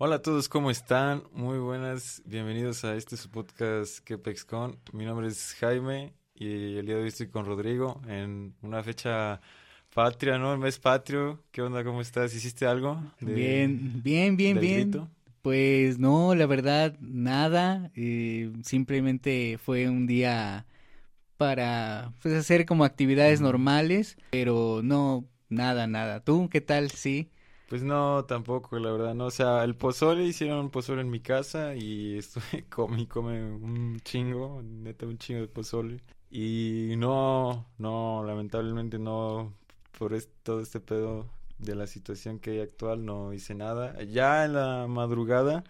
Hola a todos, ¿cómo están? Muy buenas, bienvenidos a este su podcast KepexCon. Mi nombre es Jaime y el día de hoy estoy con Rodrigo en una fecha patria, ¿no? El mes patrio. ¿Qué onda? ¿Cómo estás? ¿Hiciste algo? bien, bien, bien, bien. Pues no, la verdad, nada. Eh, simplemente fue un día para pues, hacer como actividades normales, pero no, nada, nada. ¿Tú qué tal? Sí. Pues no, tampoco, la verdad, no. O sea, el pozole, hicieron un pozole en mi casa y estuve, come un chingo, neta, un chingo de pozole. Y no, no, lamentablemente no, por todo este pedo de la situación que hay actual, no hice nada. Ya en la madrugada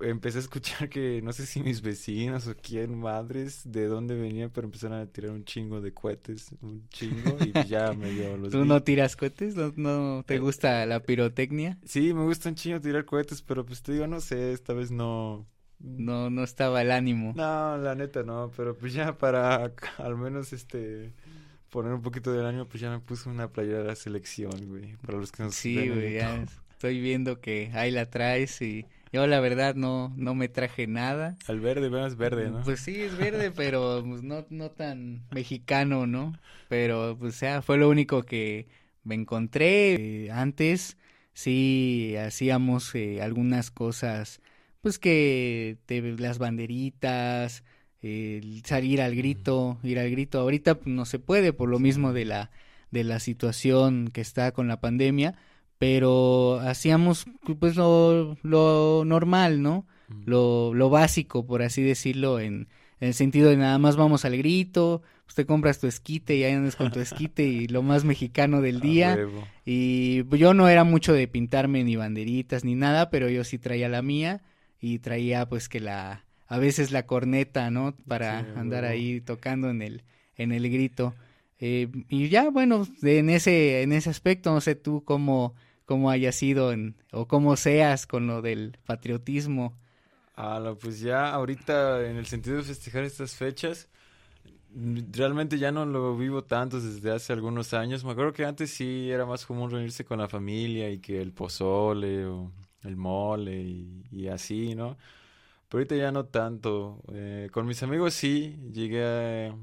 empecé a escuchar que no sé si mis vecinos o quién madres de dónde venían, pero empezaron a tirar un chingo de cohetes, un chingo y ya me dio los ¿Tú no tiras cohetes? ¿No, te eh, gusta la pirotecnia? Sí, me gusta un chingo tirar cohetes, pero pues te digo, no sé, esta vez no no no estaba el ánimo. No, la neta no, pero pues ya para al menos este poner un poquito del ánimo, pues ya me puse una playera de la selección, güey, para los que no Sí, güey, ya estoy viendo que ahí la traes y yo la verdad no, no me traje nada. Al verde, es verde, ¿no? Pues sí, es verde, pero pues, no, no tan mexicano, ¿no? Pero pues sea, fue lo único que me encontré. Eh, antes sí hacíamos eh, algunas cosas, pues que te, las banderitas, salir al grito, ir al grito. Ahorita pues, no se puede por lo mismo de la, de la situación que está con la pandemia pero hacíamos pues lo, lo normal, ¿no? Lo, lo básico, por así decirlo, en, en, el sentido de nada más vamos al grito, usted compras tu esquite y ahí andas con tu esquite y lo más mexicano del día. y yo no era mucho de pintarme ni banderitas ni nada, pero yo sí traía la mía y traía pues que la, a veces la corneta, ¿no? Para andar ahí tocando en el, en el grito. Eh, y ya, bueno, en ese, en ese aspecto, no sé tú cómo cómo haya sido en, o cómo seas con lo del patriotismo. Ah, pues ya ahorita en el sentido de festejar estas fechas, realmente ya no lo vivo tanto desde hace algunos años. Me acuerdo que antes sí era más común reunirse con la familia y que el pozole o el mole y, así, ¿no? Pero ahorita ya no tanto. Eh, con mis amigos sí, llegué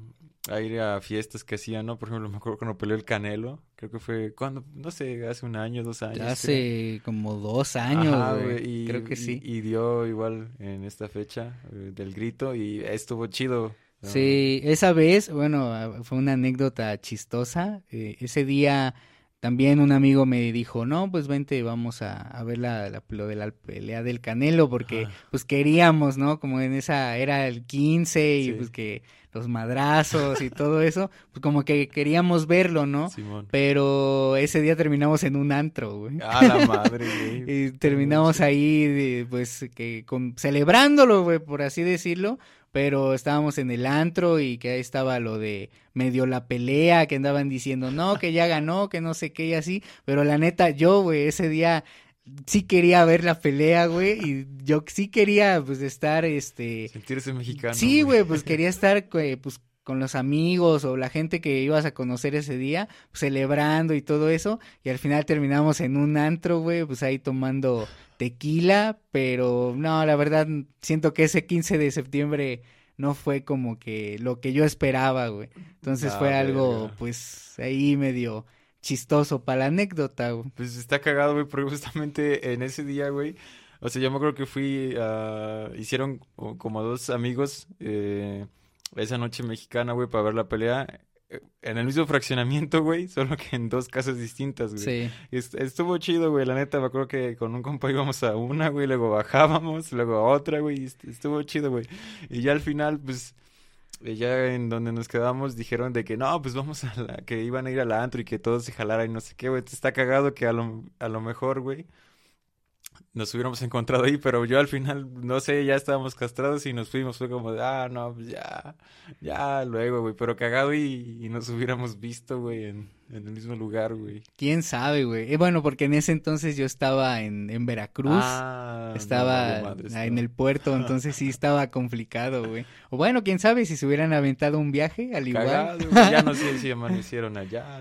a, a ir a fiestas que hacían, ¿no? Por ejemplo, me acuerdo cuando peleó el Canelo, creo que fue cuando, no sé, hace un año, dos años. hace como dos años, güey. Y, creo que sí. Y, dio igual en esta fecha eh, del grito y estuvo chido. Sí, esa vez, bueno, ah, fue una anécdota chistosa. Eh, ese día también un amigo me dijo, no, pues vente, vamos a, a ver la, la, lo de la pelea del Canelo, porque pues queríamos, ¿no? Como en esa era el 15 y pues que los madrazos y todo eso, pues como que queríamos verlo, ¿no? Pero ese día terminamos en un antro, güey. Ah, la madre, güey. y terminamos ahí, pues, que con, celebrándolo, güey, por así decirlo, pero estábamos en el antro y que ahí estaba lo de medio la pelea, que andaban diciendo, no, que ya ganó, que no sé qué y así, pero la neta, yo, güey, ese día sí quería ver la pelea, güey, y yo sí quería, pues, estar, este... Sentirse mexicano. Sí, güey, pues quería estar, pues, con los amigos o la gente que ibas a conocer ese día, pues, celebrando y todo eso, y al final terminamos en un antro, güey, pues ahí tomando tequila, pero no, la verdad, siento que ese 15 de septiembre no fue como que lo que yo esperaba, güey. Entonces fue algo, pues, ahí medio chistoso para la anécdota, güey. Pues está cagado, güey, porque justamente en ese día, güey, o sea, yo me acuerdo que fui, a... hicieron como dos amigos eh, esa noche mexicana, güey, para ver la pelea eh, en el mismo fraccionamiento, güey, solo que en dos casas distintas, güey. Sí. estuvo chido, güey, la neta, me acuerdo que con un compa íbamos a una, güey, luego bajábamos, luego a otra, güey, estuvo chido, güey. Y ya al final, pues ya en donde nos quedamos dijeron de que no, pues vamos a la, que iban a ir a la antro y que todos se jalaran y no sé qué, güey. Está cagado que a lo, a lo mejor, güey, nos hubiéramos encontrado ahí, pero yo al final, no sé, ya estábamos castrados y nos fuimos, fue como ah, no, pues ya, ya, luego, güey, pero cagado y, y nos hubiéramos visto, güey, en, en el mismo lugar, güey. ¿Quién sabe, güey? Eh, bueno, porque en ese entonces yo estaba en, en Veracruz. Ah, estaba en el puerto, entonces sí estaba complicado, güey. O bueno, quién sabe si se hubieran aventado un viaje al igual. ya no sé si amanecieron allá.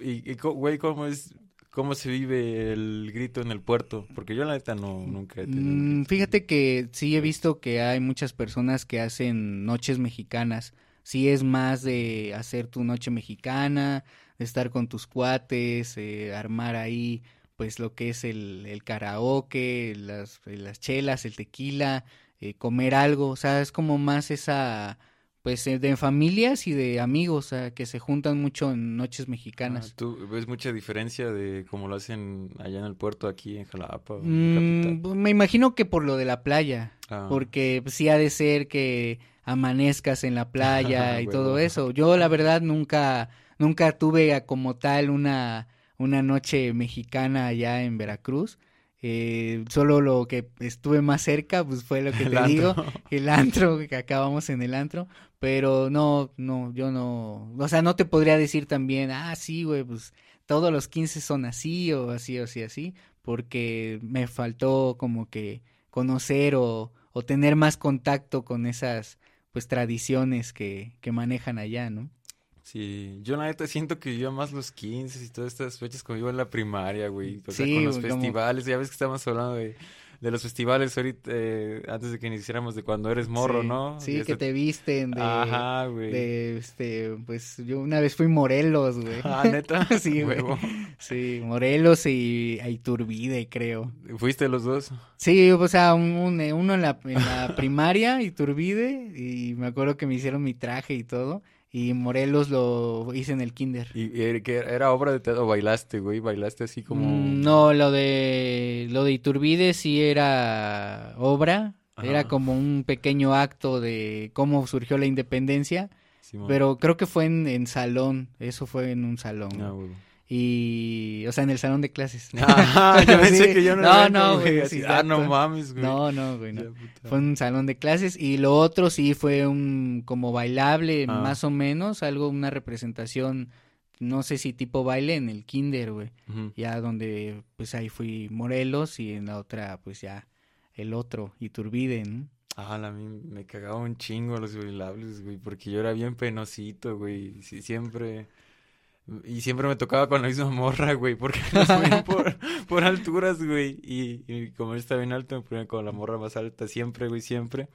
y, güey, ¿cómo es cómo se vive el grito en el puerto, porque yo la neta no nunca he tenido. Mm. Fíjate que sí he visto que hay muchas personas que hacen noches mexicanas. Sí es más de hacer tu noche mexicana, de estar con tus cuates, eh, armar ahí pues lo que es el, el karaoke, las, las chelas, el tequila, eh, comer algo. O sea, es como más esa pues eh, de familias y de amigos, o sea, que se juntan mucho en noches Ah, mexicanas. ¿Tú ves mucha diferencia de cómo lo hacen allá en el puerto, aquí en Jalapa, o en Mm, pues, me imagino que por lo de la playa. Ah. porque pues, sí ha de ser que amanezcas en la playa y todo eso. Yo la verdad nunca nunca tuve como tal una una noche mexicana allá en Veracruz. Eh, solo lo que estuve más cerca pues fue lo que El te digo, el antro que acabamos en el antro, pero no no yo no, o sea, no te podría decir también, ah, sí, güey, pues todos los 15 son así o así o así así, porque me faltó como que conocer o, o tener más contacto con esas pues tradiciones que, que manejan allá, ¿no? Sí, yo la neta siento que yo más los 15 y todas estas fechas como iba en la primaria, güey. O sea, Sí, con los como- festivales, ya ves que estamos hablando de, de los festivales ahorita, eh, antes de que iniciáramos de cuando eres morro, Sí, ¿no? Sí, Y que te visten de, Ajá, güey. de, este, pues yo una vez fui Morelos, güey. Ah, neta. Sí, güey. Sí, Morelos y a Iturbide, creo. ¿Fuiste los dos? Sí, o sea, un- un- eh, uno en la, en la primaria, Iturbide, y me acuerdo que me hicieron mi traje y todo, y Morelos lo hice en el kinder. ¿Y, que era obra de teatro bailaste, güey? ¿Bailaste así como...? Mm, No, lo de lo de Iturbide sí era obra, era como un pequeño acto de cómo surgió la independencia, pero creo que fue en, en salón, eso fue en un salón. Ah, güey. Y, o sea, en el salón de clases. Ajá, yo pensé Sí. que yo no No, no, güey, así, ah, no mames, güey. No, no, güey, no. Fue un salón de clases y lo otro sí fue un como bailable, Ah. más o menos, algo, una representación, no sé si tipo baile en el kinder, güey. Ya donde, pues ahí fui Morelos y en la otra, pues ya el otro, Iturbide, ¿no? Ah, a mí me cagaba un chingo los bailables, güey, porque yo era bien penosito, güey. Sí, siempre. Y siempre me tocaba con la misma morra, güey, porque nos ponían por, por alturas, güey. Y, y como yo estaba bien alto, me ponían con la morra más alta, siempre, güey, siempre.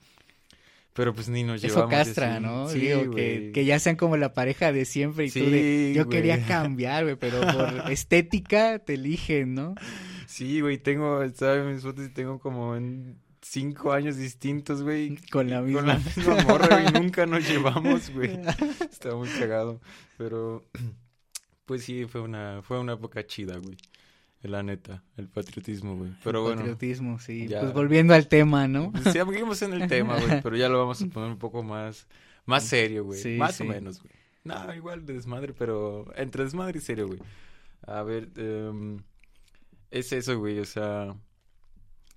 Pero pues ni nos Eso llevamos. y castra, así. ¿no? Sí, Digo, que, ya sean como la pareja de siempre y tú de, Sí, yo güey. quería cambiar, güey, pero por estética te eligen, ¿no? Sí, güey, tengo, estaba en mis fotos y tengo como en cinco años distintos, güey. Con la Con la misma. misma morra, güey, nunca nos llevamos, güey. Estaba muy cagado, pero pues sí, fue una, fue una época chida, güey. La neta, el patriotismo, güey. Pero bueno, Patriotismo, sí. ya. Pues volviendo al tema, ¿no? pues, seguimos en el tema, güey, pero ya lo vamos a poner un poco más, más serio, güey. Sí, más sí. o menos, güey. No, igual de desmadre, pero entre desmadre y serio, güey. A ver, em, es eso, güey, o sea,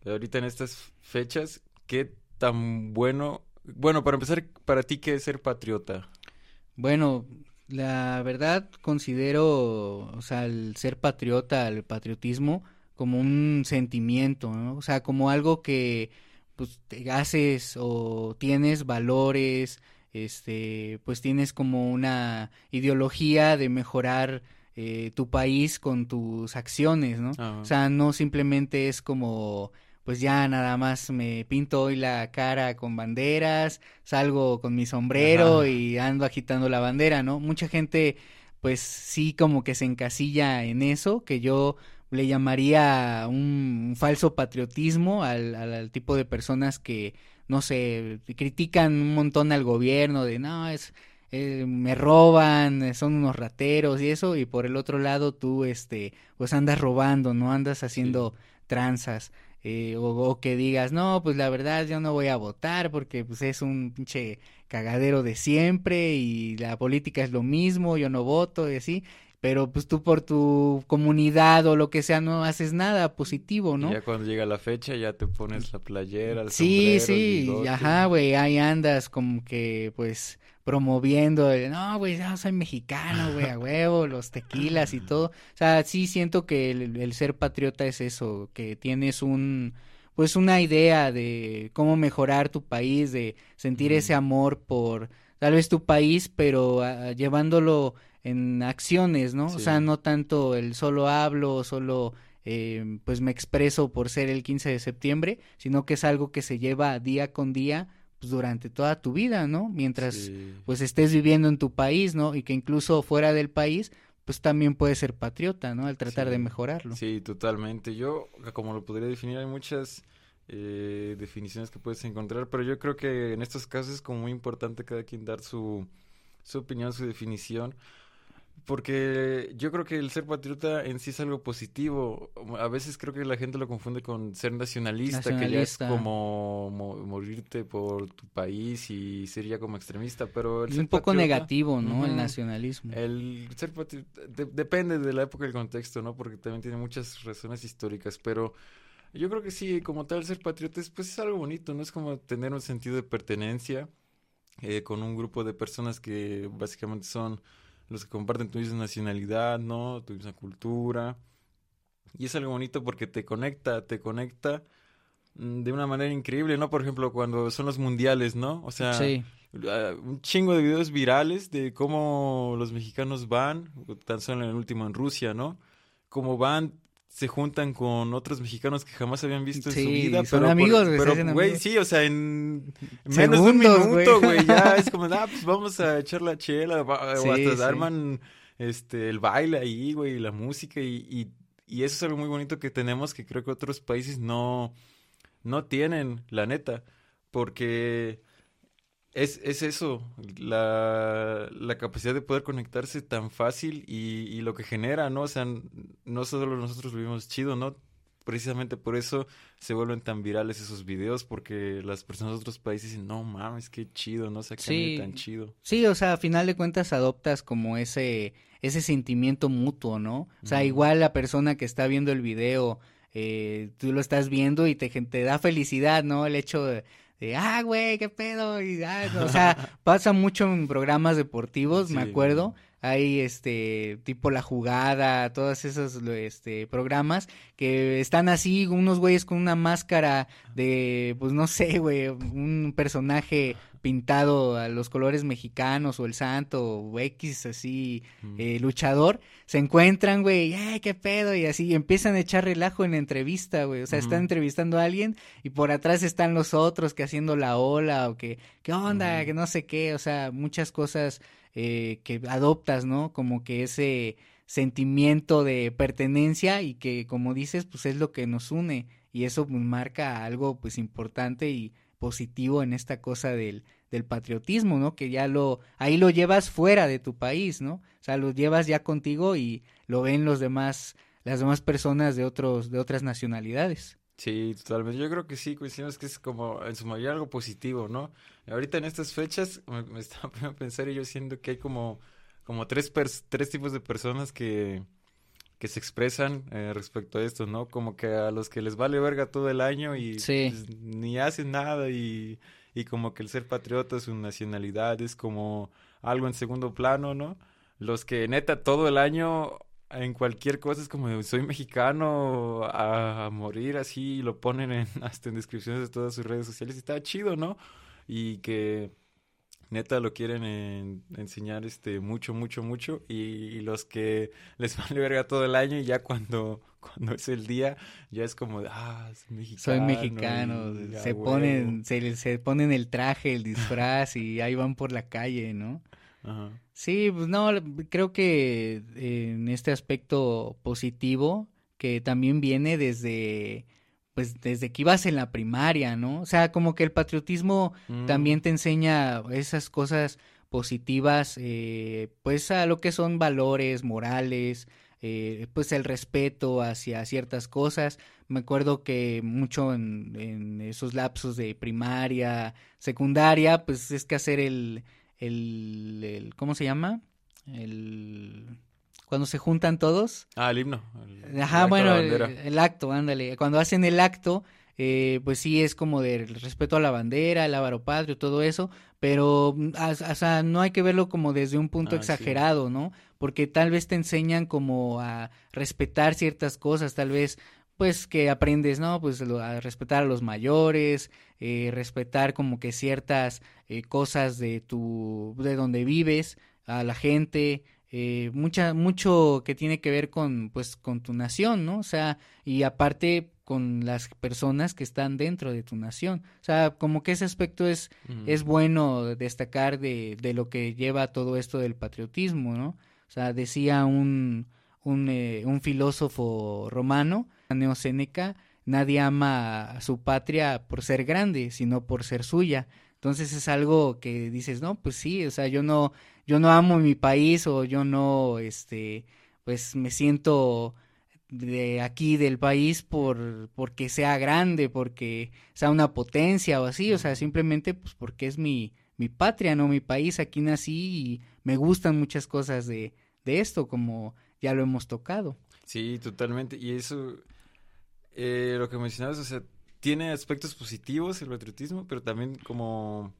ahorita en estas fechas, ¿qué tan bueno... Bueno, para empezar, para ti, ¿qué es ser patriota? Bueno, la verdad considero, o sea, el ser patriota, el patriotismo, como un sentimiento, ¿no? O sea, como algo que, pues, te haces o tienes valores, este, pues tienes como una ideología de mejorar eh, tu país con tus acciones, ¿no? Ah, O sea, no simplemente es como, pues ya nada más me pinto hoy la cara con banderas, salgo con mi sombrero Ajá. y ando agitando la bandera, ¿no? Mucha gente, pues sí como que se encasilla en eso, que yo le llamaría un, un falso patriotismo al, al, al tipo de personas que, no sé, critican un montón al gobierno de, no, es eh, me roban, eh, son unos rateros y eso, y por el otro lado tú, este, pues andas robando, no andas haciendo tranzas, eh, o, o que digas, no, pues la verdad yo no voy a votar porque pues es un pinche cagadero de siempre y la política es lo mismo, yo no voto y así, pero pues tú por tu comunidad o lo que sea no haces nada positivo, Y ¿no? ya cuando llega la fecha ya te pones la playera, el Sí, sombrero, sí, bigote. ajá, güey, ahí andas como que, pues, promoviendo, no, güey, yo soy mexicano, güey, a huevo, los tequilas y todo. O sea, sí siento que el, el ser patriota es eso, que tienes un, pues, una idea de cómo mejorar tu país, de sentir ese amor por, tal vez tu país, pero ah, llevándolo en acciones, ¿no? O sea, no tanto el solo hablo, solo eh, pues me expreso por ser el 15 de septiembre, sino que es algo que se lleva día con día pues durante toda tu vida, ¿no? Mientras pues estés viviendo en tu país, ¿no? Y que incluso fuera del país pues también puedes ser patriota, ¿no? Al tratar de mejorarlo. Sí, totalmente. Yo, como lo podría definir, hay muchas eh, definiciones que puedes encontrar, pero yo creo que en estos casos es como muy importante cada quien dar su, su opinión, su definición, porque yo creo que el ser patriota en sí es algo positivo. A veces creo que la gente lo confunde con ser nacionalista, que ya es como morirte por tu país y sería como extremista, pero... es un poco negativo, ¿no? el nacionalismo. El ser patriota depende de la época y el contexto, ¿no? Porque también tiene muchas razones históricas, pero... Yo creo que sí, como tal, ser patriota es, pues es algo bonito, ¿no? Es como tener un sentido de pertenencia eh, con un grupo de personas que básicamente son los que comparten tu misma nacionalidad, ¿no? Tu misma cultura. Y es algo bonito porque te conecta, te conecta mm, de una manera increíble, ¿no? Por ejemplo, cuando son los mundiales, ¿no? O sea, ah, un chingo de videos virales de cómo los mexicanos van, tan solo en el último en Rusia, ¿no? Cómo van se juntan con otros mexicanos que jamás habían visto en su vida. Son amigos, Pero, güey, sí, o sea, en menos de un minuto, güey, ya es como, ah, pues vamos a echar la chela, o hasta arman este, el baile ahí, güey, la música, y, y, y, eso es algo muy bonito que tenemos que creo que otros países no, no tienen, la neta, porque es, es eso, la, la, capacidad de poder conectarse tan fácil y, y, lo que genera, ¿no? O sea, no solo nosotros lo vimos chido, ¿no? Precisamente por eso se vuelven tan virales esos videos, porque las personas de otros países dicen, no mames, qué chido, ¿no? O sea, qué tan chido. Sí, o sea, a final de cuentas adoptas como ese, ese sentimiento mutuo, ¿no? O sea, igual la persona que está viendo el video, eh, tú lo estás viendo y te, te da felicidad, ¿no? El hecho de de, ah, güey, qué pedo. Y, ah, o sea, pasa mucho en programas deportivos, me acuerdo. Hay este tipo La Jugada, todos esos este programas que están así unos güeyes con una máscara de pues no sé, güey, un personaje pintado a los colores mexicanos o el santo o X así eh, luchador, se encuentran, güey, ¡ay, qué pedo! Y así empiezan a echar relajo en la entrevista, güey. O sea, están entrevistando a alguien y por atrás están los otros que haciendo la ola o que, ¿qué onda? Que no sé qué. O sea, muchas cosas eh, que adoptas, ¿no? Como que ese sentimiento de pertenencia y que, como dices, pues es lo que nos une y eso pues, marca algo pues importante y positivo en esta cosa del, del patriotismo, ¿no? Que ya lo, ahí lo llevas fuera de tu país, ¿no? O sea, lo llevas ya contigo y lo ven los demás, las demás personas de otros, de otras nacionalidades. Sí, totalmente. Yo creo que sí, coincidimos que es como en su mayoría algo positivo, ¿no? Ahorita en estas fechas me, me estaba a pensar y yo siento que hay como, como tres, tres tipos de personas que, que se expresan eh, respecto a esto, ¿no? Como que a los que les vale verga todo el año y pues, ni hacen nada y, y, como que el ser patriota, su nacionalidad es como algo en segundo plano, ¿no? Los que neta todo el año en cualquier cosa es como soy mexicano a, morir así y lo ponen en, hasta en descripciones de todas sus redes sociales y está chido, ¿no? Y que neta lo quieren enseñar este mucho, mucho, mucho y, los que les vale verga todo el año y ya cuando, cuando es el día ya es como, ah, soy mexicano. Soy mexicano, se ponen, se, se ponen el traje, el disfraz y ahí van por la calle, ¿no? Ajá. Sí, pues no, creo que en este aspecto positivo que también viene desde pues desde que ibas en la primaria, ¿no? O sea, como que el patriotismo mm. también te enseña esas cosas positivas, eh, pues a lo que son valores morales, eh, pues el respeto hacia ciertas cosas. Me acuerdo que mucho en, en, esos lapsos de primaria, secundaria, pues es que hacer el, el, el ¿cómo se llama? El cuando se juntan todos. Ah, el himno. Ajá, bueno, el, acto, ándale. Cuando hacen el acto, eh, pues sí es como de respeto a la bandera, el avaro patrio, todo eso, pero o sea, no hay que verlo como desde un punto ah, exagerado, ¿no? Porque tal vez te enseñan como a respetar ciertas cosas, tal vez pues que aprendes, ¿no? Pues a respetar a los mayores, eh, respetar como que ciertas eh, cosas de tu, de donde vives, a la gente, eh, mucha, mucho que tiene que ver con, pues, con tu nación, ¿no? O sea, y aparte con las personas que están dentro de tu nación. O sea, como que ese aspecto es, es bueno destacar de, de lo que lleva todo esto del patriotismo, ¿no? O sea, decía un, un, eh, un filósofo romano, Neoséneca, nadie ama a su patria por ser grande, sino por ser suya. Entonces es algo que dices, no, pues sí, o sea, yo no, yo no amo mi país o yo no, este, pues me siento de aquí del país por porque sea grande, porque sea una potencia o así, o sea, simplemente pues porque es mi, mi patria, no mi país, aquí nací y me gustan muchas cosas de, de esto, como ya lo hemos tocado. Sí, totalmente, y eso, eh, lo que mencionabas, o sea, tiene aspectos positivos el patriotismo, pero también como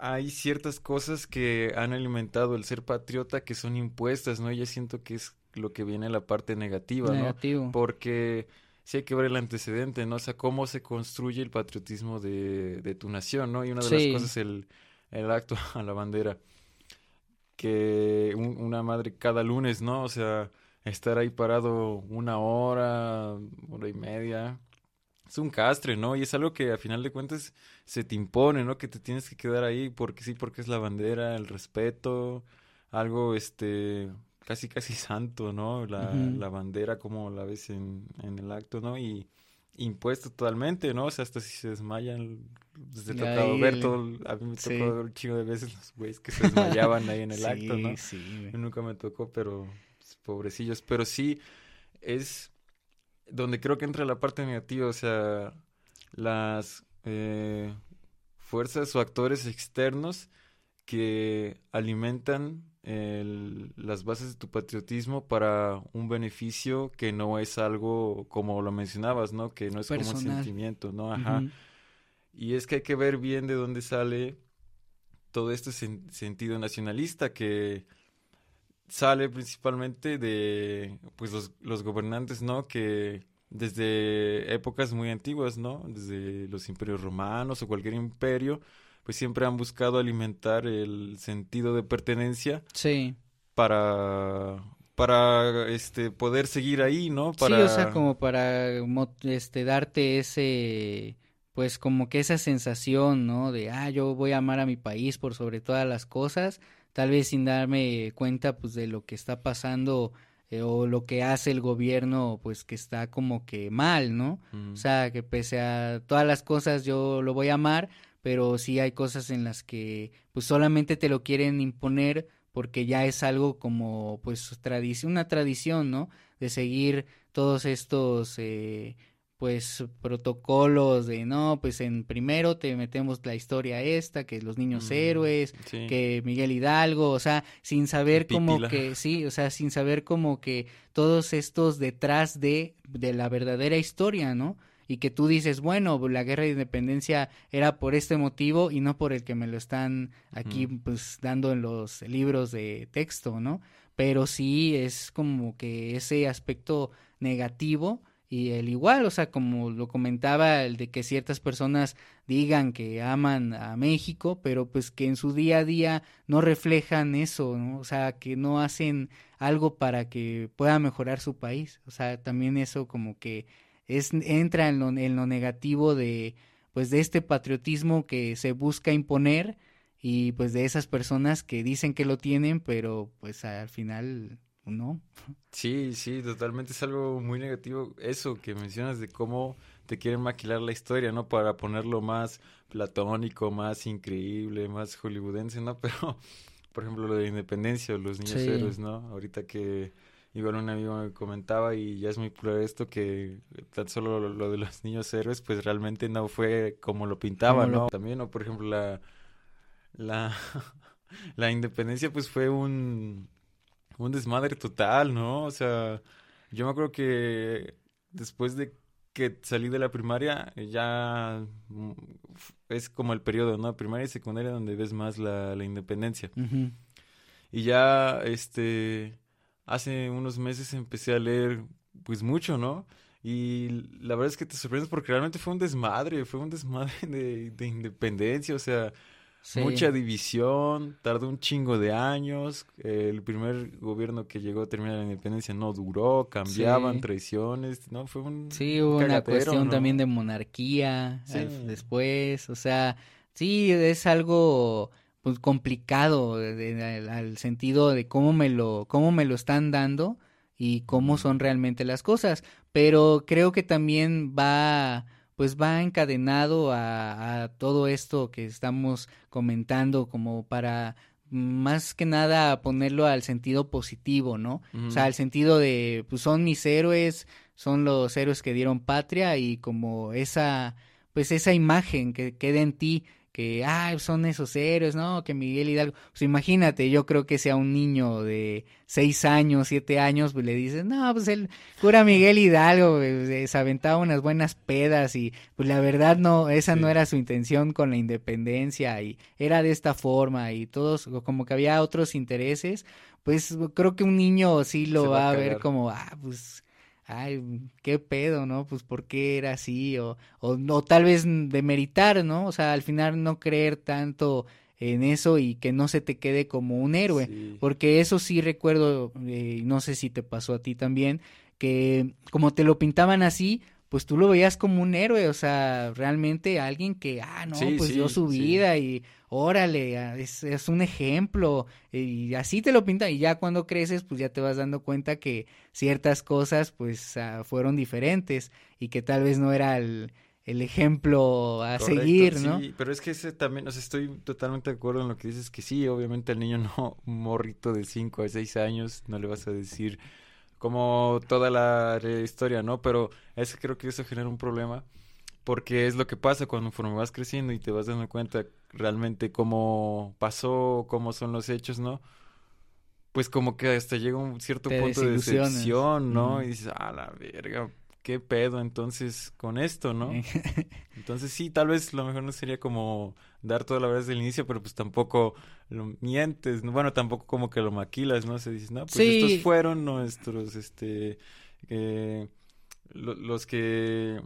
hay ciertas cosas que han alimentado el ser patriota que son impuestas, ¿no? Yo siento que es lo que viene la parte negativa, ¿no? Porque sí hay que ver el antecedente, ¿no? O sea, cómo se construye el patriotismo de, de tu nación, ¿no? Y una de las cosas es el, el acto a la bandera. Que una madre cada lunes, ¿no? O sea, estar ahí parado una hora, hora y media, es un castre, ¿no? Y es algo que a final de cuentas se te impone, ¿no? Que te tienes que quedar ahí porque sí, porque es la bandera, el respeto, algo, este, casi, casi santo, ¿no? La, la bandera, como la ves en, en el acto, ¿no? Y impuesto totalmente, ¿no? O sea, hasta si se desmayan, les he tocado ver todo, a mí me tocó ver un chingo de veces los güeyes que se desmayaban ahí en el acto, ¿no? Sí, Nunca me tocó, pero pues, pobrecillos, pero sí es donde creo que entra la parte negativa, o sea, las eh, fuerzas o actores externos que alimentan las bases de tu patriotismo para un beneficio que no es algo como lo mencionabas, ¿no? Que no es como un sentimiento, ¿no? Ajá. Y es que hay que ver bien de dónde sale todo este sentido nacionalista que sale principalmente de pues los, los gobernantes, ¿no? Que desde épocas muy antiguas, ¿no? Desde los imperios romanos o cualquier imperio, pues siempre han buscado alimentar el sentido de pertenencia. Sí. Para para este poder seguir ahí, ¿no? Para... Sí, o sea, como para este darte ese pues como que esa sensación, ¿no? De ah, yo voy a amar a mi país por sobre todas las cosas tal vez sin darme cuenta pues de lo que está pasando eh, o lo que hace el gobierno pues que está como que mal, ¿no? O sea, que pese a todas las cosas yo lo voy a amar, pero sí hay cosas en las que pues solamente te lo quieren imponer porque ya es algo como pues tradición, una tradición, ¿no? De seguir todos estos eh, pues protocolos de no, pues en primero te metemos la historia esta, que es los niños mm, héroes, que Miguel Hidalgo, o sea, sin saber como que, sí, o sea, sin saber como que todos estos detrás de, de la verdadera historia, ¿no? Y que tú dices, bueno, la guerra de independencia era por este motivo y no por el que me lo están aquí pues dando en los libros de texto, ¿no? Pero sí es como que ese aspecto negativo y el igual, o sea, como lo comentaba, el de que ciertas personas digan que aman a México, pero pues que en su día a día no reflejan eso, ¿no? O sea, que no hacen algo para que pueda mejorar su país. O sea, también eso como que es entra en lo, en lo negativo de pues de este patriotismo que se busca imponer y pues de esas personas que dicen que lo tienen, pero pues al final ¿no? Sí, sí, totalmente es algo muy negativo eso que mencionas de cómo te quieren maquilar la historia, ¿no? Para ponerlo más platónico, más increíble, más hollywoodense, ¿no? Pero, por ejemplo, lo de independencia o los niños héroes, ¿no? Ahorita que igual un amigo me comentaba y ya es muy claro esto que tan solo lo, de los niños héroes pues realmente no fue como lo pintaban, ¿no? También, o por ejemplo la la la independencia pues fue un un desmadre total, ¿no? O sea, yo me acuerdo que después de que salí de la primaria, ya mm, es como el periodo, ¿no? Primaria y secundaria donde ves más la, independencia. Y ya, este, hace unos meses empecé a leer, pues mucho, ¿no? Y la verdad es que te sorprendes porque realmente fue un desmadre, fue un desmadre de, de independencia, o sea, mucha división, tardó un chingo de años, el primer gobierno que llegó a terminar la independencia no duró, cambiaban traiciones, ¿no? Fue un Sí, hubo una cuestión también de monarquía después, o sea, sí, es algo pues complicado al sentido de cómo me lo cómo me lo están dando y cómo son realmente las cosas, pero creo que también va pues va encadenado a, a todo esto que estamos comentando como para más que nada ponerlo al sentido positivo, ¿no? O sea, al sentido de, pues son mis héroes, son los héroes que dieron patria y como esa, pues esa imagen que queda en ti que, ah, son esos héroes, ¿no? Que Miguel Hidalgo, pues imagínate, yo creo que sea un niño de seis años, siete años, pues le dices, no, pues el cura Miguel Hidalgo pues, se aventaba unas buenas pedas y pues la verdad no, esa no era su intención con la independencia y era de esta forma y todos, como que había otros intereses, pues creo que un niño sí lo va, a ver como, ah, pues ay, qué pedo, ¿no? Pues por qué era así, o, o, tal vez demeritar, ¿no? O sea, al final no creer tanto en eso y que no se te quede como un héroe, porque eso sí recuerdo, eh, no sé si te pasó a ti también, que como te lo pintaban así, pues tú lo veías como un héroe, o sea, realmente alguien que, ah, no, pues dio su vida y órale, es, es, un ejemplo y así te lo pinta y ya cuando creces pues ya te vas dando cuenta que ciertas cosas pues ah, fueron diferentes y que tal vez no era el, el ejemplo a seguir, ¿no? Sí, pero es que ese también, o sea, estoy totalmente de acuerdo en lo que dices, que sí, obviamente al niño no, un morrito de 5 a 6 años, no le vas a decir como toda la historia, ¿no? Pero ese creo que eso genera un problema porque es lo que pasa cuando vas creciendo y te vas dando cuenta realmente cómo pasó, cómo son los hechos, ¿no? Pues como que hasta llega un cierto punto de decepción, ¿no? Y dices, ah, la verga, qué pedo entonces con esto, ¿no? entonces sí, tal vez lo mejor no sería como dar toda la verdad desde el inicio, pero pues tampoco lo mientes, bueno, tampoco como que lo maquilas, ¿no? Se dice, no, pues estos fueron nuestros, este, eh, los que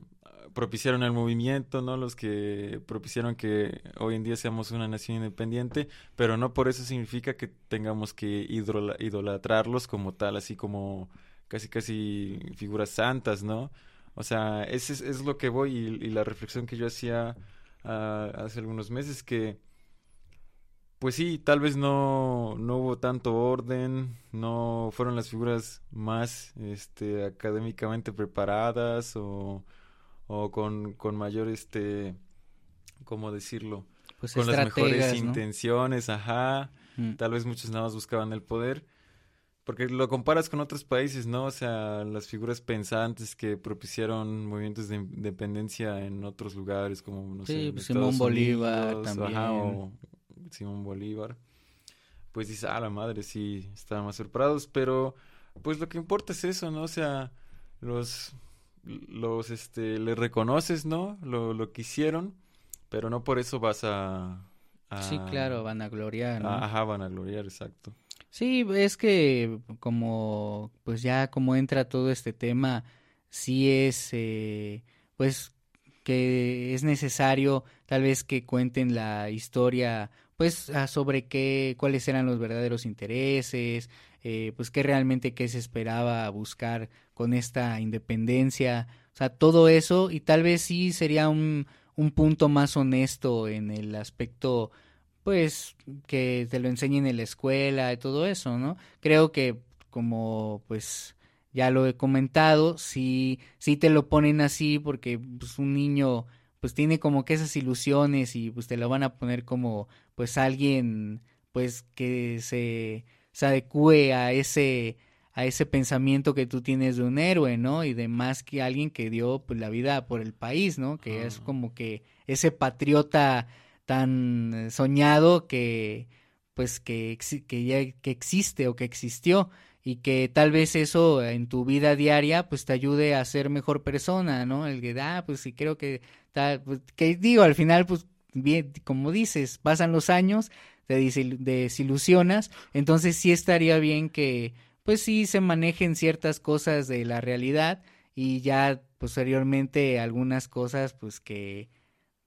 propiciaron el movimiento, ¿no? Los que propiciaron que hoy en día seamos una nación independiente, pero no por eso significa que tengamos que idolatrarlos como tal, así como casi casi figuras santas, ¿no? O sea, ese es, lo que voy y, la reflexión que yo hacía ah, hace algunos meses que pues sí, tal vez no, no hubo tanto orden, no fueron las figuras más este, académicamente preparadas o, o con, con mayor, este, ¿cómo decirlo? Pues con las mejores intenciones, ajá. Mm. Tal vez muchos nada más buscaban el poder, porque lo comparas con otros países, ¿no? O sea, las figuras pensantes que propiciaron movimientos de independencia en otros lugares, como, no sé, pues Simón Bolívar también. o Simón Bolívar. Pues dices, ah, la madre, sí, estaban más preparados, pero pues lo que importa es eso, ¿no? O sea, los, los, este, le reconoces, ¿no? Lo, lo que hicieron, pero no por eso vas a... sí, claro, van a gloriar, ¿no? Ajá, van a gloriar, exacto. Sí, es que como pues ya como entra todo este tema, sí es eh, pues que es necesario tal vez que cuenten la historia pues ah, sobre qué cuáles eran los verdaderos intereses, eh, pues qué realmente qué se esperaba buscar con esta independencia, o sea todo eso y tal vez sí sería un un punto más honesto en el aspecto pues que te lo enseñen en la escuela y todo eso, ¿no? Creo que como pues ya lo he comentado, sí, sí te lo ponen así porque pues un niño pues tiene como que esas ilusiones y pues te lo van a poner como pues alguien pues que se, se adecue a ese a ese pensamiento que tú tienes de un héroe, ¿no? Y de más que alguien que dio pues la vida por el país, ¿no? Que es como que ese patriota tan soñado que pues que, que ya que existe o que existió y que tal vez eso en tu vida diaria pues te ayude a ser mejor persona, ¿no? El que ah, pues sí creo que tal, pues, que digo, al final pues bien, como dices, pasan los años, te desilusionas, entonces sí estaría bien que pues sí se manejen ciertas cosas de la realidad y ya posteriormente algunas cosas pues que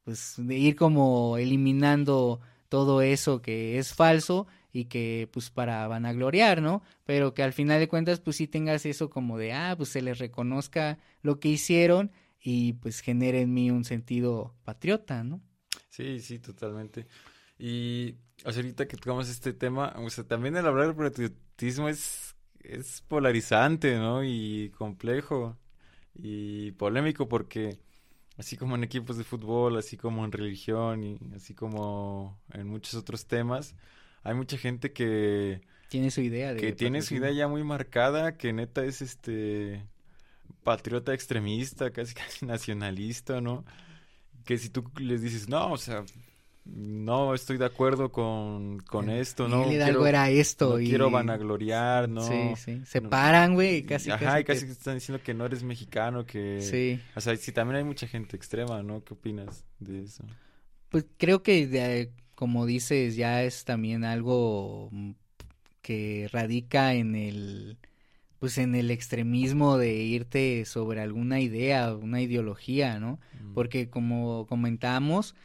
pues ir como eliminando todo eso que es falso y que pues para vanagloriar, ¿no? Pero que al final de cuentas pues sí tengas eso como de, ah, pues se les reconozca lo que hicieron y pues genere en mí un sentido patriota, ¿no? Sí, sí, totalmente. Y ahorita que tocamos este tema, o sea, también el hablar del patriotismo es, es polarizante, ¿no? Y complejo y polémico porque así como en equipos de fútbol, así como en religión y así como en muchos otros temas, hay mucha gente que tiene su idea de que tiene su idea ya muy marcada, que neta es este patriota extremista, casi casi nacionalista, ¿no? Que si tú les dices, "No, o sea, no estoy de acuerdo con, con esto, ¿no? quiero, era esto. y... quiero vanagloriar, ¿no? Sí, sí. Se paran, güey, casi. Ajá, y casi que... están diciendo que no eres mexicano, que... Sí. O sea, sí, también hay mucha gente extrema, ¿no? ¿Qué opinas de eso? Pues creo que, como dices, ya es también algo que radica en el pues en el extremismo de irte sobre alguna idea, una ideología, ¿no? Mm. Porque como comentamos,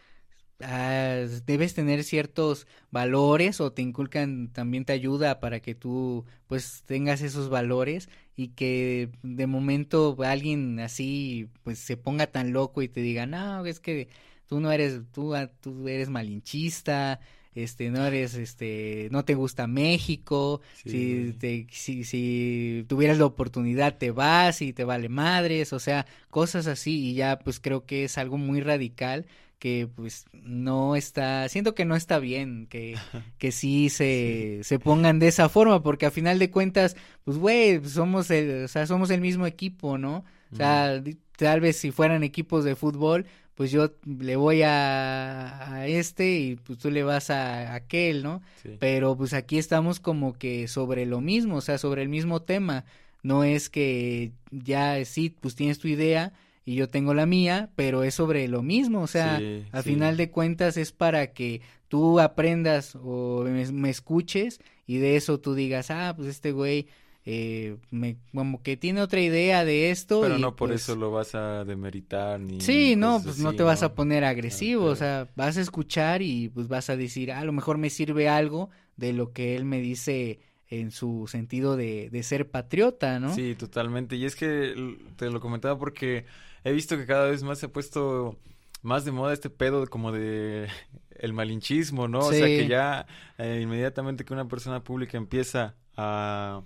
Ah, debes tener ciertos valores o te inculcan, también te ayuda para que tú pues tengas esos valores y que de momento alguien así pues se ponga tan loco y te diga, no, es que tú no eres, tú, ah, tú eres malinchista, este no eres este no te gusta México si te si, si tuvieras la oportunidad te vas y te vale madres o sea cosas así y ya pues creo que es algo muy radical que pues no está, siento que no está bien que, que sí se, se pongan de esa forma, porque a final de cuentas, pues güey, somos el, o sea, somos el mismo equipo, ¿no? O sea, tal vez si fueran equipos de fútbol, pues yo le voy a, a este y pues tú le vas a, aquel, ¿no? Pero pues aquí estamos como que sobre lo mismo, o sea, sobre el mismo tema. No es que ya sí, pues tienes tu idea, y yo tengo la mía, pero es sobre lo mismo, o sea, al final de cuentas es para que tú aprendas o me, escuches y de eso tú digas, ah, pues este güey eh, me, como que tiene otra idea de esto. Pero no por pues eso lo vas a demeritar ni... Sí, no, pues no te vas a poner agresivo, o sea, vas a escuchar y pues vas a decir, ah, a lo mejor me sirve algo de lo que él me dice en su sentido de, de ser patriota, ¿no? Sí, totalmente. Y es que te lo comentaba porque he visto que cada vez más se ha puesto más de moda este pedo como de el malinchismo, ¿no? O sea, que ya eh, inmediatamente que una persona pública empieza a,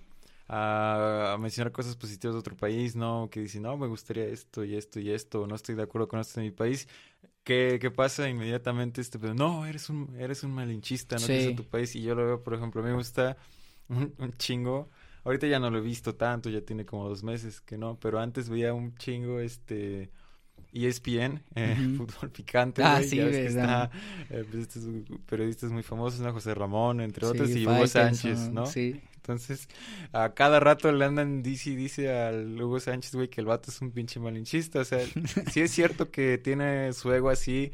a, mencionar cosas positivas de otro país, ¿no? Que dice, no, me gustaría esto y esto y esto, no estoy de acuerdo con esto en mi país. ¿Qué, qué pasa inmediatamente este pedo? No, eres un, eres un malinchista, no sí. tu país. Y yo lo veo, por ejemplo, me gusta un, un chingo Ahorita ya no lo he visto tanto, ya tiene como dos meses que no, pero antes veía un chingo este ESPN, eh, fútbol picante. Ah, sí, ya que está, eh, pues, estos periodistas muy famosos, ¿no? José Ramón, entre otros, y Hugo Sánchez, ¿no? Sí. Entonces, a cada rato le andan, dice dice al Hugo Sánchez, güey, que el vato es un pinche malinchista. O sea, sí es cierto que tiene su ego así.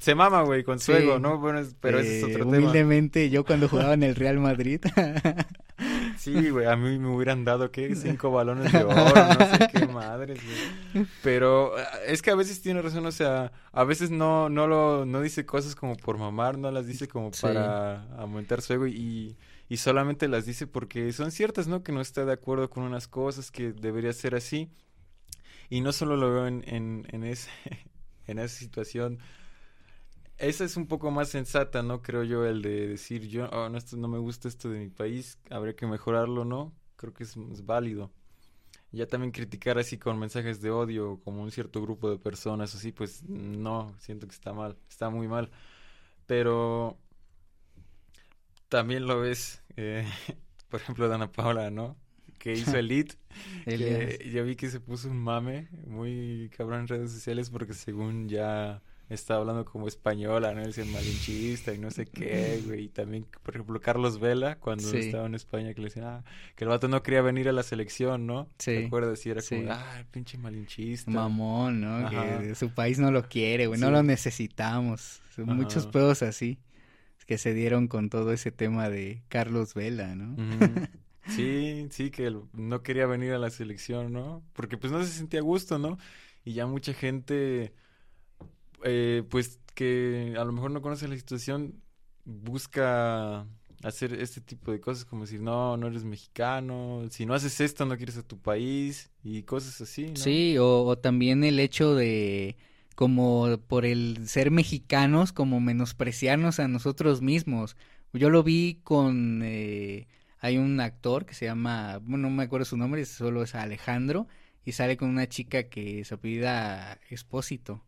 Se mama, güey, con su ego, ¿no? Bueno, pero ese es otro tema. Humildemente, yo cuando jugaba en el Real Madrid, Sí, güey, a mí me hubieran dado, ¿qué? Cinco balones de oro, no sé qué madres, güey. Pero eh, es que a veces tiene razón, o sea, a veces no, no lo, no dice cosas como por mamar, no las dice como para aumentar su ego y, y solamente las dice porque son ciertas, ¿no? Que no está de acuerdo con unas cosas, que debería ser así. Y no solo lo veo en, en, en, ese, en esa situación esa es un poco más sensata, ¿no? Creo yo, el de decir, yo, oh, no, esto, no me gusta esto de mi país, habría que mejorarlo, ¿no? Creo que es, válido. Ya también criticar así con mensajes de odio, como un cierto grupo de personas, así, pues no, siento que está mal, está muy mal. Pero también lo ves, eh, por ejemplo, Dana Paula, ¿no? que hizo Elite. que yo vi que se puso un mame muy cabrón en redes sociales porque según ya estaba hablando como española, ¿no? Decían malinchista y no sé qué, güey. Y también, por ejemplo, Carlos Vela, cuando estaba en España, que le decían, ah, que el vato no quería venir a la selección, ¿no? Sí. ¿Te acuerdas? Y era como, ah, pinche malinchista. Mamón, ¿no? Que su país no lo quiere, güey. No lo necesitamos. muchos pedos así que se dieron con todo ese tema de Carlos Vela, ¿no? Sí, sí, que no quería venir a la selección, ¿no? Porque pues no se sentía a gusto, ¿no? Y ya mucha gente eh, pues que a lo mejor no conoce la situación, busca hacer este tipo de cosas como decir, no, no eres mexicano, si no haces esto no quieres a tu país y cosas así. Sí, o, también el hecho de como por el ser mexicanos, como menospreciarnos a nosotros mismos. Yo lo vi con, eh, hay un actor que se llama, bueno, no me acuerdo su nombre, solo es Alejandro, y sale con una chica que se apellida Espósito.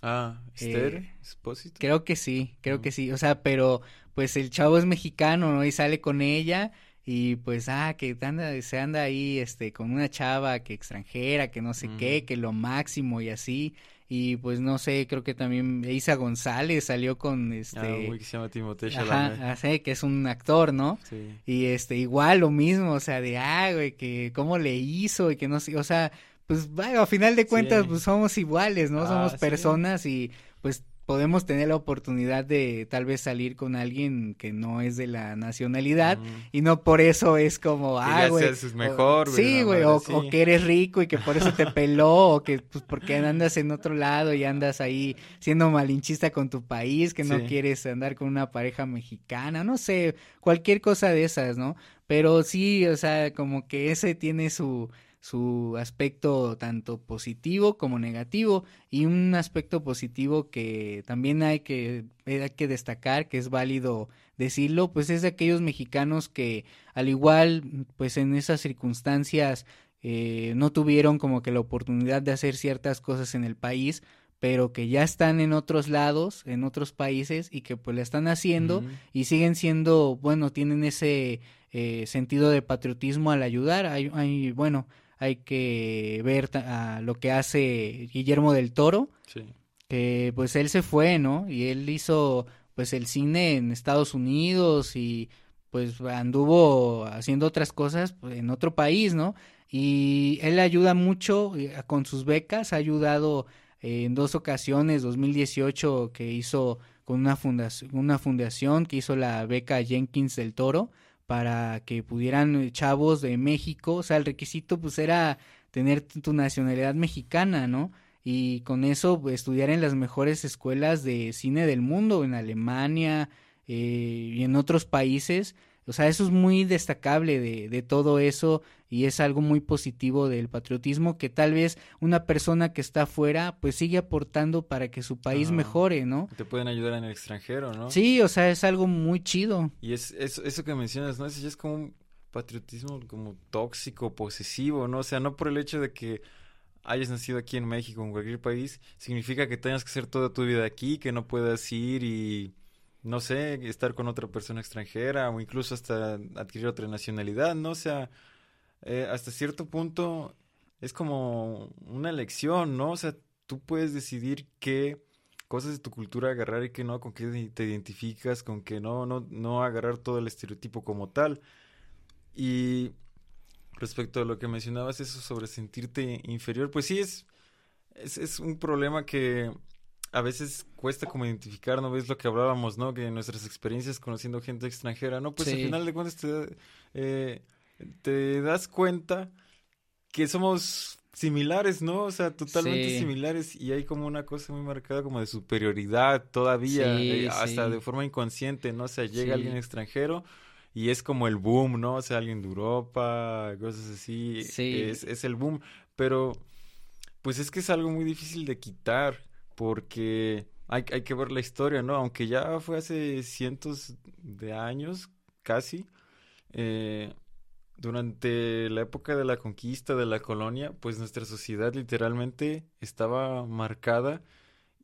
Ah, Esther, eh, Espósito. Creo que sí, creo que sí, o sea, pero pues el chavo es mexicano, ¿no? Y sale con ella y pues, ah, que anda, se anda ahí, este, con una chava que extranjera, que no sé qué, que lo máximo y así. Y pues no sé, creo que también Isa González salió con este. Ah, que se llama Timothée Ajá, que es un actor, ¿no? Sí. Y este, igual lo mismo, o sea, de, ah, güey, que cómo le hizo y que no sé, o sea, pues, bueno, a final de cuentas, pues somos iguales, ¿no? Ah, somos personas y pues podemos tener la oportunidad de tal vez salir con alguien que no es de la nacionalidad y no por eso es como, ah, güey. mejor, Sí, güey, o, que eres rico y que por eso te peló, o que pues porque andas en otro lado y andas ahí siendo malinchista con tu país, que no quieres andar con una pareja mexicana, no sé, cualquier cosa de esas, ¿no? Pero sí, o sea, como que ese tiene su su aspecto tanto positivo como negativo y un aspecto positivo que también hay que, hay que destacar, que es válido decirlo, pues es de aquellos mexicanos que al igual pues en esas circunstancias eh, no tuvieron como que la oportunidad de hacer ciertas cosas en el país, pero que ya están en otros lados, en otros países y que pues la están haciendo y siguen siendo, bueno, tienen ese eh, sentido de patriotismo al ayudar. Hay, hay, bueno, hay que ver a lo que hace Guillermo del Toro, que pues él se fue, ¿no? Y él hizo pues el cine en Estados Unidos y pues anduvo haciendo otras cosas pues, en otro país, ¿no? Y él ayuda mucho eh, con sus becas, ha ayudado en dos ocasiones, 2018 que hizo con una fundación, una fundación que hizo la beca Jenkins del Toro, para que pudieran eh, chavos de México, o sea, el requisito pues era tener tu nacionalidad mexicana, ¿no? Y con eso pues, estudiar en las mejores escuelas de cine del mundo, en Alemania eh, y en otros países, o sea, eso es muy destacable de, de todo eso y es algo muy positivo del patriotismo que tal vez una persona que está afuera pues sigue aportando para que su país mejore, ¿no? Te pueden ayudar en el extranjero, ¿no? Sí, o sea, es algo muy chido. Y es, eso que mencionas, ¿no? Es, es como un patriotismo como tóxico, posesivo, ¿no? O sea, no por el hecho de que hayas nacido aquí en México o en cualquier país, significa que tengas que hacer toda tu vida aquí, que no puedas ir y no sé, estar con otra persona extranjera o incluso hasta adquirir otra nacionalidad, ¿no? O sea, eh, hasta cierto punto es como una elección, ¿no? O sea, tú puedes decidir qué cosas de tu cultura agarrar y qué no, con qué te identificas, con qué no, no, no agarrar todo el estereotipo como tal. Y respecto a lo que mencionabas, eso sobre sentirte inferior, pues sí es, es, es un problema que a veces cuesta como identificar, ¿no? Ves lo que hablábamos, ¿no? Que nuestras experiencias conociendo gente extranjera, ¿no? Pues al final de cuentas te, eh, te das cuenta que somos similares, ¿no? O sea, totalmente similares y hay como una cosa muy marcada como de superioridad todavía, eh, hasta de forma inconsciente, ¿no? O sea, llega alguien extranjero y es como el boom, ¿no? O sea, alguien de Europa, cosas así, es, es el boom, pero pues es que es algo muy difícil de quitar porque hay, hay que ver la historia, ¿no? Aunque ya fue hace cientos de años, casi, eh, durante la época de la conquista de la colonia, pues nuestra sociedad literalmente estaba marcada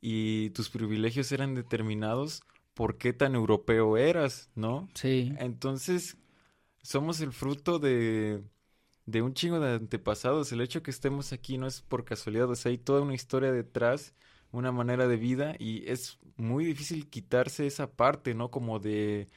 y tus privilegios eran determinados por qué tan europeo eras, ¿no? Sí. Entonces, somos el fruto de, de un chingo de antepasados. El hecho que estemos aquí no es por casualidad, o sea, hay toda una historia detrás una manera de vida y es muy difícil quitarse esa parte, ¿no? Como de...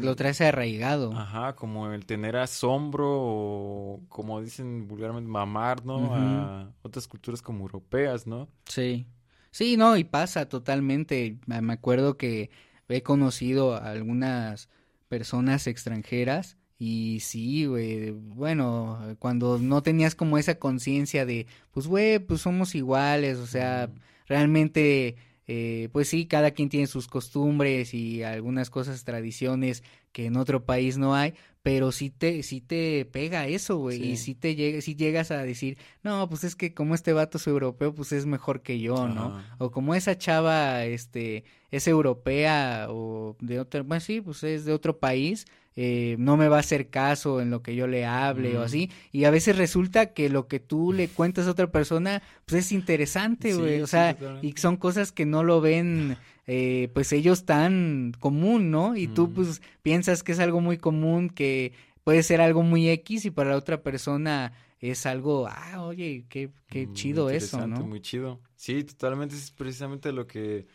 lo traes arraigado. Ajá, como el tener asombro o como dicen vulgarmente mamar, ¿no? A otras culturas como europeas, ¿no? Sí. Sí, no, y pasa totalmente. Me acuerdo que he conocido a algunas personas extranjeras y sí, güey, bueno, cuando no tenías como esa conciencia de, pues, güey, pues somos iguales, o sea, realmente eh, pues sí, cada quien tiene sus costumbres y algunas cosas, tradiciones que en otro país no hay, pero sí te, sí te pega eso, güey, y si te llega, si llegas a decir, no, pues es que como este vato es europeo, pues es mejor que yo, ¿no? O como esa chava, este, es europea o de otro, bueno, sí, pues es de otro país, eh, no me va a hacer caso en lo que yo le hable o así. Y a veces resulta que lo que tú le cuentas a otra persona, pues es interesante, güey. o sea, y son cosas que no lo ven, eh, pues ellos tan común, ¿no? Y tú, pues, piensas que es algo muy común, que puede ser algo muy X y para la otra persona es algo, ah, oye, qué, qué chido eso, ¿no? Muy chido. Sí, totalmente es precisamente lo que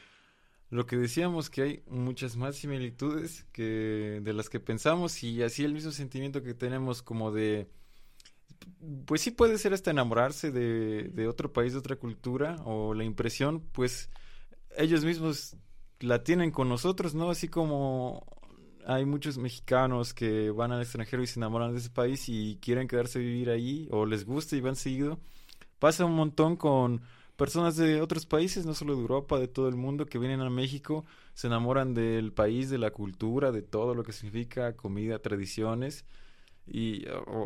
lo que decíamos que hay muchas más similitudes que de las que pensamos y así el mismo sentimiento que tenemos como de pues sí puede ser hasta enamorarse de, de otro país, de otra cultura o la impresión pues ellos mismos la tienen con nosotros, ¿no? Así como hay muchos mexicanos que van al extranjero y se enamoran de ese país y quieren quedarse a vivir ahí o les gusta y van seguido. Pasa un montón con personas de otros países, no solo de Europa, de todo el mundo, que vienen a México, se enamoran del país, de la cultura, de todo lo que significa comida, tradiciones y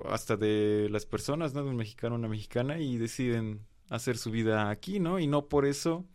hasta de las personas, ¿no? De un mexicano, una mexicana y deciden hacer su vida aquí, ¿no? Y no por eso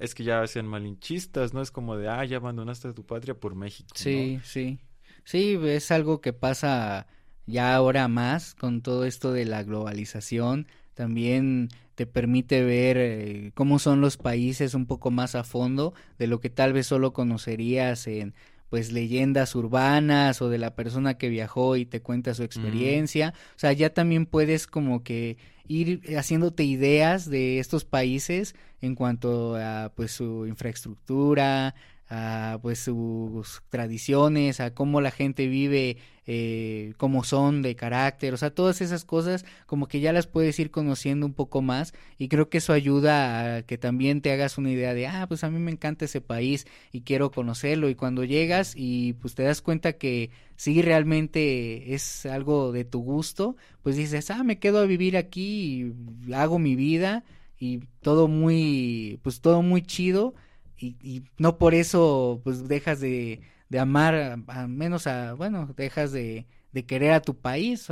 es que ya sean malinchistas, ¿no? Es como de, ah, ya abandonaste tu patria por México. Sí, sí. Sí, es algo que pasa ya ahora más con todo esto de la globalización. También te permite ver eh, cómo son los países un poco más a fondo de lo que tal vez solo conocerías en pues leyendas urbanas o de la persona que viajó y te cuenta su experiencia. O sea, ya también puedes como que ir haciéndote ideas de estos países en cuanto a pues su infraestructura, a pues sus tradiciones, a cómo la gente vive, eh, cómo son de carácter, o sea, todas esas cosas como que ya las puedes ir conociendo un poco más y creo que eso ayuda a que también te hagas una idea de, ah, pues a mí me encanta ese país y quiero conocerlo y cuando llegas y pues te das cuenta que si realmente es algo de tu gusto, pues dices, ah, me quedo a vivir aquí y hago mi vida y todo muy, pues todo muy chido y, no por eso pues dejas de, de amar a, menos a bueno dejas de, de querer a tu país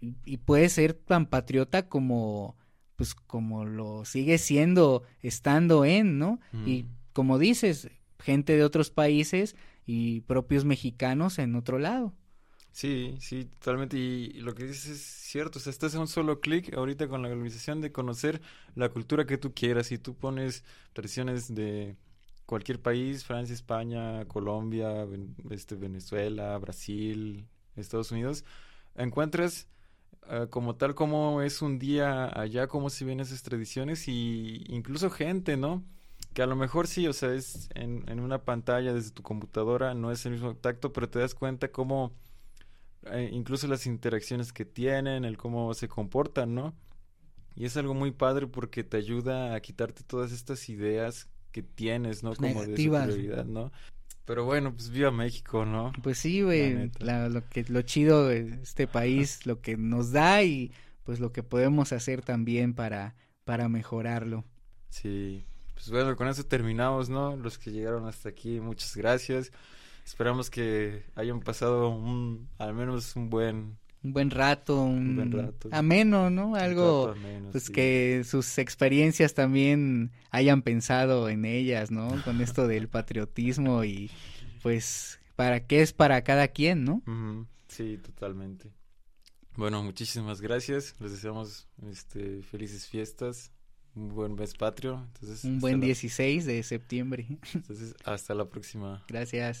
y, puedes ser tan patriota como pues como lo sigue siendo estando en no y mm. como dices gente de otros países y propios mexicanos en otro lado Sí, sí, totalmente. Y lo que dices es cierto. O sea, estás en un solo clic ahorita con la globalización de conocer la cultura que tú quieras. Y tú pones tradiciones de cualquier país, Francia, España, Colombia, este, Venezuela, Brasil, Estados Unidos, encuentras eh, como tal como es un día allá, cómo se ven esas tradiciones y incluso gente, ¿no? Que a lo mejor sí, o sea, es en, en una pantalla desde tu computadora, no es el mismo tacto, pero te das cuenta cómo eh, incluso las interacciones que tienen, el cómo se comportan, ¿no? Y es algo muy padre porque te ayuda a quitarte todas estas ideas que tienes, ¿no? Como de superioridad, ¿no? Pero bueno, pues viva México, ¿no? Pues sí, güey, lo que lo chido de este país, lo que nos da y pues lo que podemos hacer también para para mejorarlo. Sí. Pues bueno, con eso terminamos, ¿no? Los que llegaron hasta aquí, muchas gracias. Esperamos que hayan pasado un al menos un buen un buen rato, un, buen rato. ameno, ¿no? Algo, pues que sus experiencias también hayan pensado en ellas, ¿no? Con esto del patriotismo y pues para qué es para cada quien, ¿no? Sí, totalmente. Bueno, muchísimas gracias. Les deseamos este, felices fiestas, un buen mes patrio. Entonces, un buen 16 de septiembre. Entonces, hasta la próxima. Gracias.